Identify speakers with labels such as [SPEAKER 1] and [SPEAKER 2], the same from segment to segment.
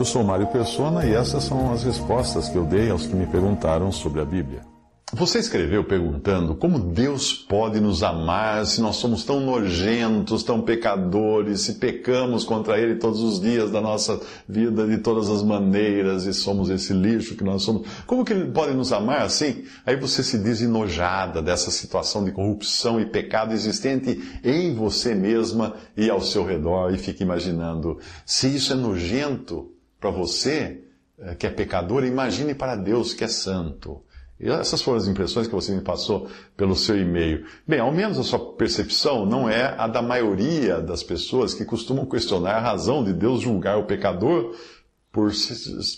[SPEAKER 1] Eu sou Mário Persona e essas são as respostas que eu dei aos que me perguntaram sobre a Bíblia. Você escreveu perguntando como Deus pode nos amar se nós somos tão nojentos, tão pecadores, se pecamos contra Ele todos os dias da nossa vida, de todas as maneiras, e somos esse lixo que nós somos. Como que Ele pode nos amar assim? Aí você se diz enojada dessa situação de corrupção e pecado existente em você mesma e ao seu redor, e fica imaginando: se isso é nojento para você, eh, que é pecador, imagine para Deus que é santo. E essas foram as impressões que você me passou pelo seu e-mail. Bem, ao menos a sua percepção não é a da maioria das pessoas que costumam questionar a razão de Deus julgar o pecador por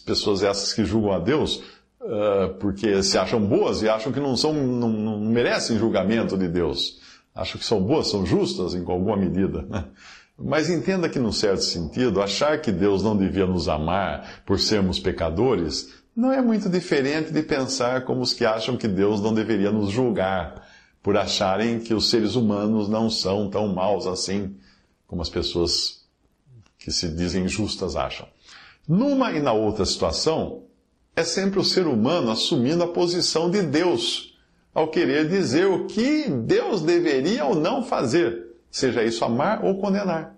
[SPEAKER 1] pessoas essas que julgam a Deus uh, porque se acham boas e acham que não, são, não, não merecem julgamento de Deus. Acham que são boas, são justas em alguma medida. Né? Mas entenda que, num certo sentido, achar que Deus não devia nos amar por sermos pecadores não é muito diferente de pensar como os que acham que Deus não deveria nos julgar, por acharem que os seres humanos não são tão maus assim como as pessoas que se dizem justas acham. Numa e na outra situação, é sempre o ser humano assumindo a posição de Deus, ao querer dizer o que Deus deveria ou não fazer, seja isso amar ou condenar.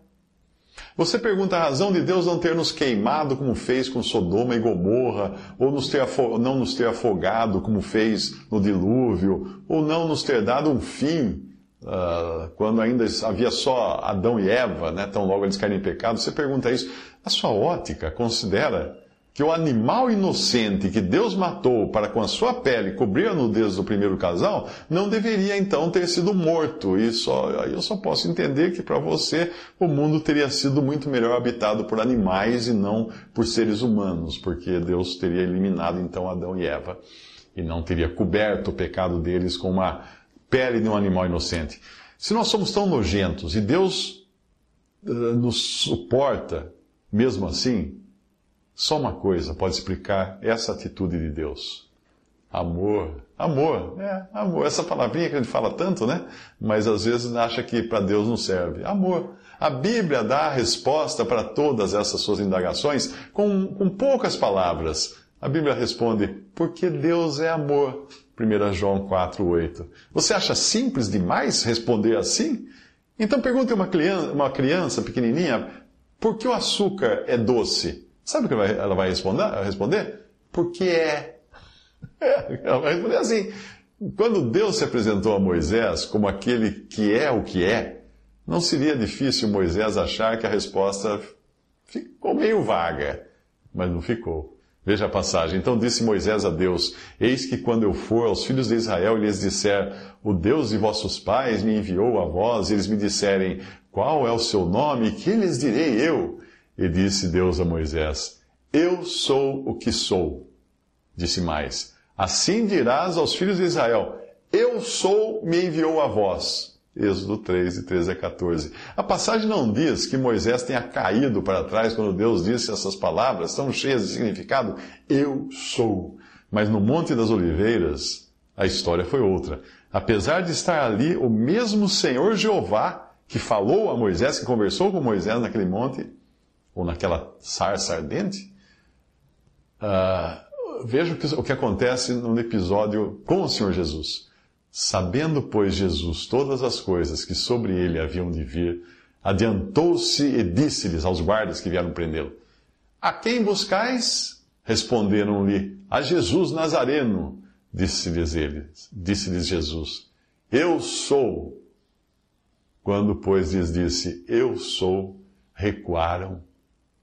[SPEAKER 1] Você pergunta a razão de Deus não ter nos queimado como fez com Sodoma e Gomorra, ou nos ter não nos ter afogado como fez no dilúvio, ou não nos ter dado um fim uh, quando ainda havia só Adão e Eva, né, tão logo eles caem em pecado. Você pergunta isso. A sua ótica considera que o animal inocente que Deus matou para com a sua pele cobrir a nudez do primeiro casal, não deveria então ter sido morto. E só, eu só posso entender que para você o mundo teria sido muito melhor habitado por animais e não por seres humanos, porque Deus teria eliminado então Adão e Eva e não teria coberto o pecado deles com uma pele de um animal inocente. Se nós somos tão nojentos e Deus uh, nos suporta mesmo assim, só uma coisa pode explicar essa atitude de Deus: amor. Amor, é, amor. Essa palavrinha que a gente fala tanto, né? Mas às vezes acha que para Deus não serve. Amor. A Bíblia dá a resposta para todas essas suas indagações com, com poucas palavras. A Bíblia responde: porque Deus é amor. 1 João 4,8. Você acha simples demais responder assim? Então pergunte a uma criança, uma criança pequenininha por que o açúcar é doce? Sabe o que ela vai responder? Porque é. Ela vai responder assim. Quando Deus se apresentou a Moisés como aquele que é o que é, não seria difícil Moisés achar que a resposta ficou meio vaga, mas não ficou. Veja a passagem. Então disse Moisés a Deus: Eis que quando eu for aos filhos de Israel e lhes disser, O Deus de vossos pais me enviou a vós, e eles me disserem, Qual é o seu nome? Que lhes direi eu? E disse Deus a Moisés: Eu sou o que sou. Disse mais: Assim dirás aos filhos de Israel: Eu sou, me enviou a vós. Êxodo 3, de 13 a 14. A passagem não diz que Moisés tenha caído para trás quando Deus disse essas palavras tão cheias de significado: Eu sou. Mas no Monte das Oliveiras, a história foi outra. Apesar de estar ali o mesmo Senhor Jeová que falou a Moisés, que conversou com Moisés naquele monte, ou naquela sarça ardente, uh, veja o que, o que acontece no episódio com o Senhor Jesus. Sabendo, pois, Jesus todas as coisas que sobre ele haviam de vir, adiantou-se e disse-lhes aos guardas que vieram prendê-lo: A quem buscais? Responderam-lhe: A Jesus Nazareno. Disse-lhes ele, disse-lhes Jesus: Eu sou. Quando, pois, lhes disse: Eu sou, recuaram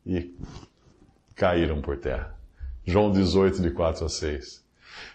[SPEAKER 1] e caíram por terra. João 18, de 4 a 6.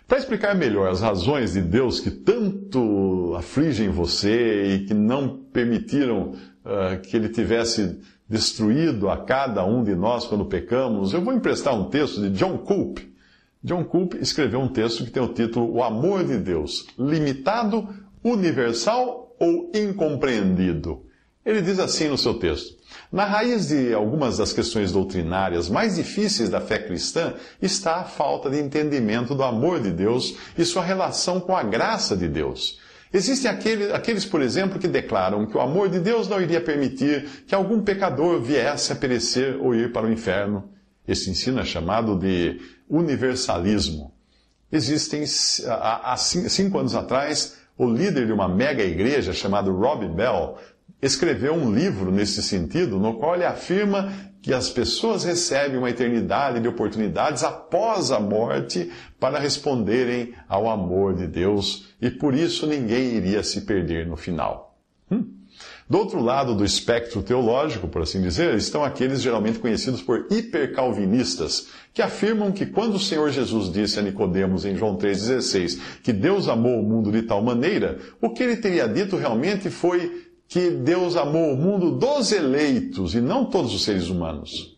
[SPEAKER 1] Para explicar melhor as razões de Deus que tanto afligem você e que não permitiram uh, que ele tivesse destruído a cada um de nós quando pecamos, eu vou emprestar um texto de John Coop. John Coop escreveu um texto que tem o título O Amor de Deus, limitado, universal ou incompreendido. Ele diz assim no seu texto: Na raiz de algumas das questões doutrinárias mais difíceis da fé cristã está a falta de entendimento do amor de Deus e sua relação com a graça de Deus. Existem aqueles, aqueles, por exemplo, que declaram que o amor de Deus não iria permitir que algum pecador viesse a perecer ou ir para o inferno. Esse ensino é chamado de universalismo. Existem, há cinco anos atrás, o líder de uma mega igreja chamado Rob Bell escreveu um livro nesse sentido, no qual ele afirma que as pessoas recebem uma eternidade de oportunidades após a morte para responderem ao amor de Deus e por isso ninguém iria se perder no final. Hum. Do outro lado do espectro teológico, por assim dizer, estão aqueles geralmente conhecidos por hipercalvinistas, que afirmam que quando o Senhor Jesus disse a Nicodemos em João 3,16 que Deus amou o mundo de tal maneira, o que ele teria dito realmente foi que Deus amou o mundo dos eleitos e não todos os seres humanos.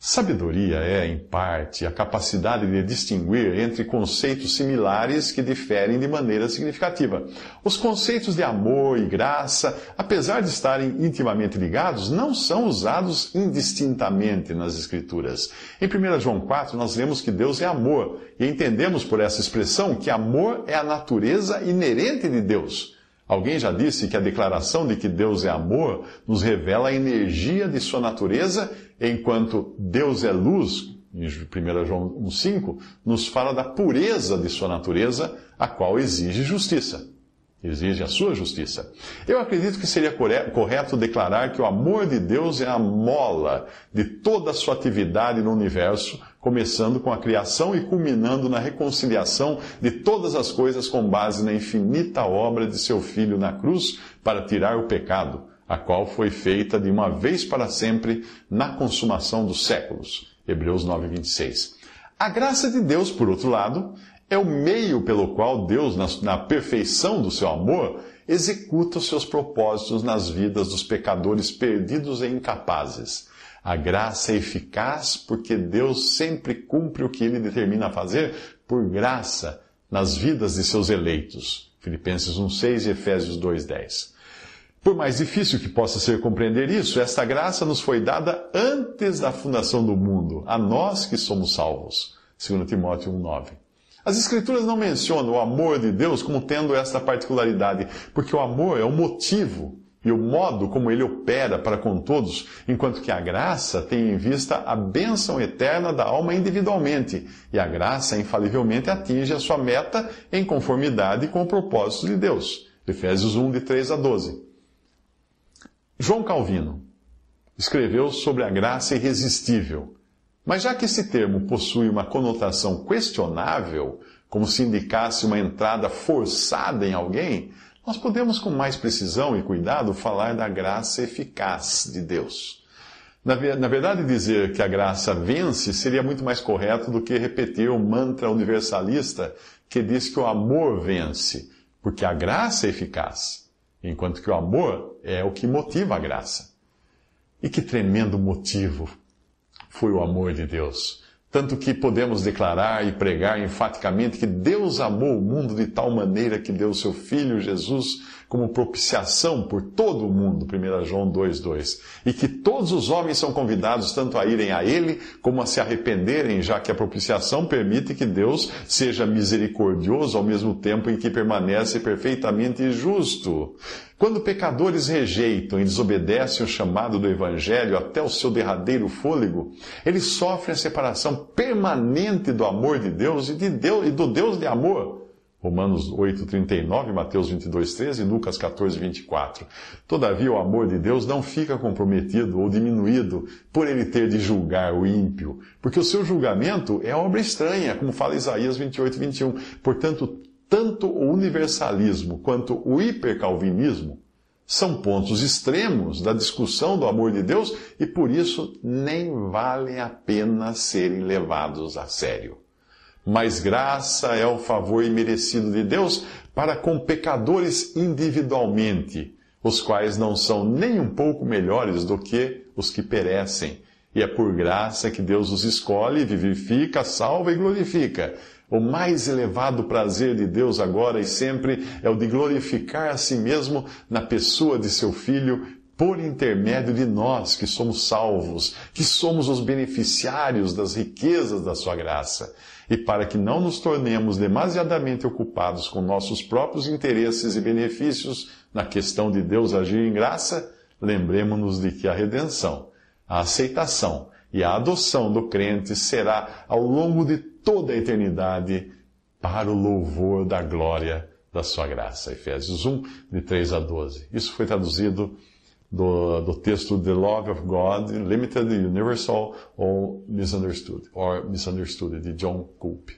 [SPEAKER 1] Sabedoria é, em parte, a capacidade de distinguir entre conceitos similares que diferem de maneira significativa. Os conceitos de amor e graça, apesar de estarem intimamente ligados, não são usados indistintamente nas Escrituras. Em 1 João 4, nós lemos que Deus é amor e entendemos por essa expressão que amor é a natureza inerente de Deus. Alguém já disse que a declaração de que Deus é amor nos revela a energia de sua natureza, enquanto Deus é luz, em 1 João 1,5, nos fala da pureza de sua natureza, a qual exige justiça. Exige a sua justiça. Eu acredito que seria correto declarar que o amor de Deus é a mola de toda a sua atividade no universo, começando com a criação e culminando na reconciliação de todas as coisas com base na infinita obra de seu Filho na cruz para tirar o pecado, a qual foi feita de uma vez para sempre na consumação dos séculos. Hebreus 9, 26. A graça de Deus, por outro lado, é o meio pelo qual Deus, na, na perfeição do seu amor, executa os seus propósitos nas vidas dos pecadores perdidos e incapazes. A graça é eficaz porque Deus sempre cumpre o que ele determina fazer por graça nas vidas de seus eleitos. Filipenses 1:6 e Efésios 2:10. Por mais difícil que possa ser compreender isso, esta graça nos foi dada antes da fundação do mundo, a nós que somos salvos. 2 Timóteo 1:9. As Escrituras não mencionam o amor de Deus como tendo esta particularidade, porque o amor é o motivo e o modo como ele opera para com todos, enquanto que a graça tem em vista a bênção eterna da alma individualmente, e a graça infalivelmente atinge a sua meta em conformidade com o propósito de Deus. Efésios 1, de 3 a 12. João Calvino escreveu sobre a graça irresistível mas já que esse termo possui uma conotação questionável, como se indicasse uma entrada forçada em alguém, nós podemos com mais precisão e cuidado falar da graça eficaz de Deus. Na, verdade, dizer que a graça vence seria muito mais correto do que repetir o mantra universalista que diz que o amor vence, porque a graça é eficaz, enquanto que o amor é o que motiva a graça. E que tremendo motivo foi o amor de Deus. Tanto que podemos declarar e pregar enfaticamente que Deus amou o mundo de tal maneira que deu seu Filho Jesus como propiciação por todo o mundo, 1 João 2,2. E que todos os homens são convidados tanto a irem a Ele como a se arrependerem, já que a propiciação permite que Deus seja misericordioso ao mesmo tempo em que permanece perfeitamente justo. Quando pecadores rejeitam e desobedecem o chamado do Evangelho até o seu derradeiro fôlego, eles sofrem a separação permanente do amor de Deus e, de Deus, e do Deus de amor. Romanos 8, 39, Mateus 22, 13 e Lucas 14, 24. Todavia, o amor de Deus não fica comprometido ou diminuído por ele ter de julgar o ímpio, porque o seu julgamento é obra estranha, como fala Isaías 28, 21. Portanto, tanto o universalismo quanto o hipercalvinismo são pontos extremos da discussão do amor de Deus e por isso nem valem a pena serem levados a sério. Mas graça é o favor imerecido de Deus para com pecadores individualmente, os quais não são nem um pouco melhores do que os que perecem. E é por graça que Deus os escolhe, vivifica, salva e glorifica. O mais elevado prazer de Deus agora e sempre é o de glorificar a si mesmo na pessoa de seu Filho, por intermédio de nós que somos salvos, que somos os beneficiários das riquezas da sua graça. E para que não nos tornemos demasiadamente ocupados com nossos próprios interesses e benefícios na questão de Deus agir em graça, lembremos-nos de que a redenção, a aceitação e a adoção do crente será ao longo de toda a eternidade para o louvor da glória da sua graça. Efésios 1, de 3 a 12. Isso foi traduzido do, do texto The Love of God, Limited, Universal or Misunderstood, or Misunderstood, de John Coop.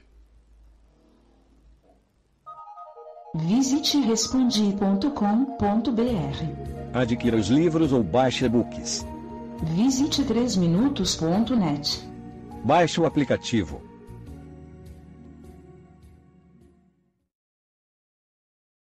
[SPEAKER 2] Visite respondi.com.br.
[SPEAKER 3] Adquira os livros ou baixe e-books.
[SPEAKER 2] Visite 3minutos.net.
[SPEAKER 3] Baixe o aplicativo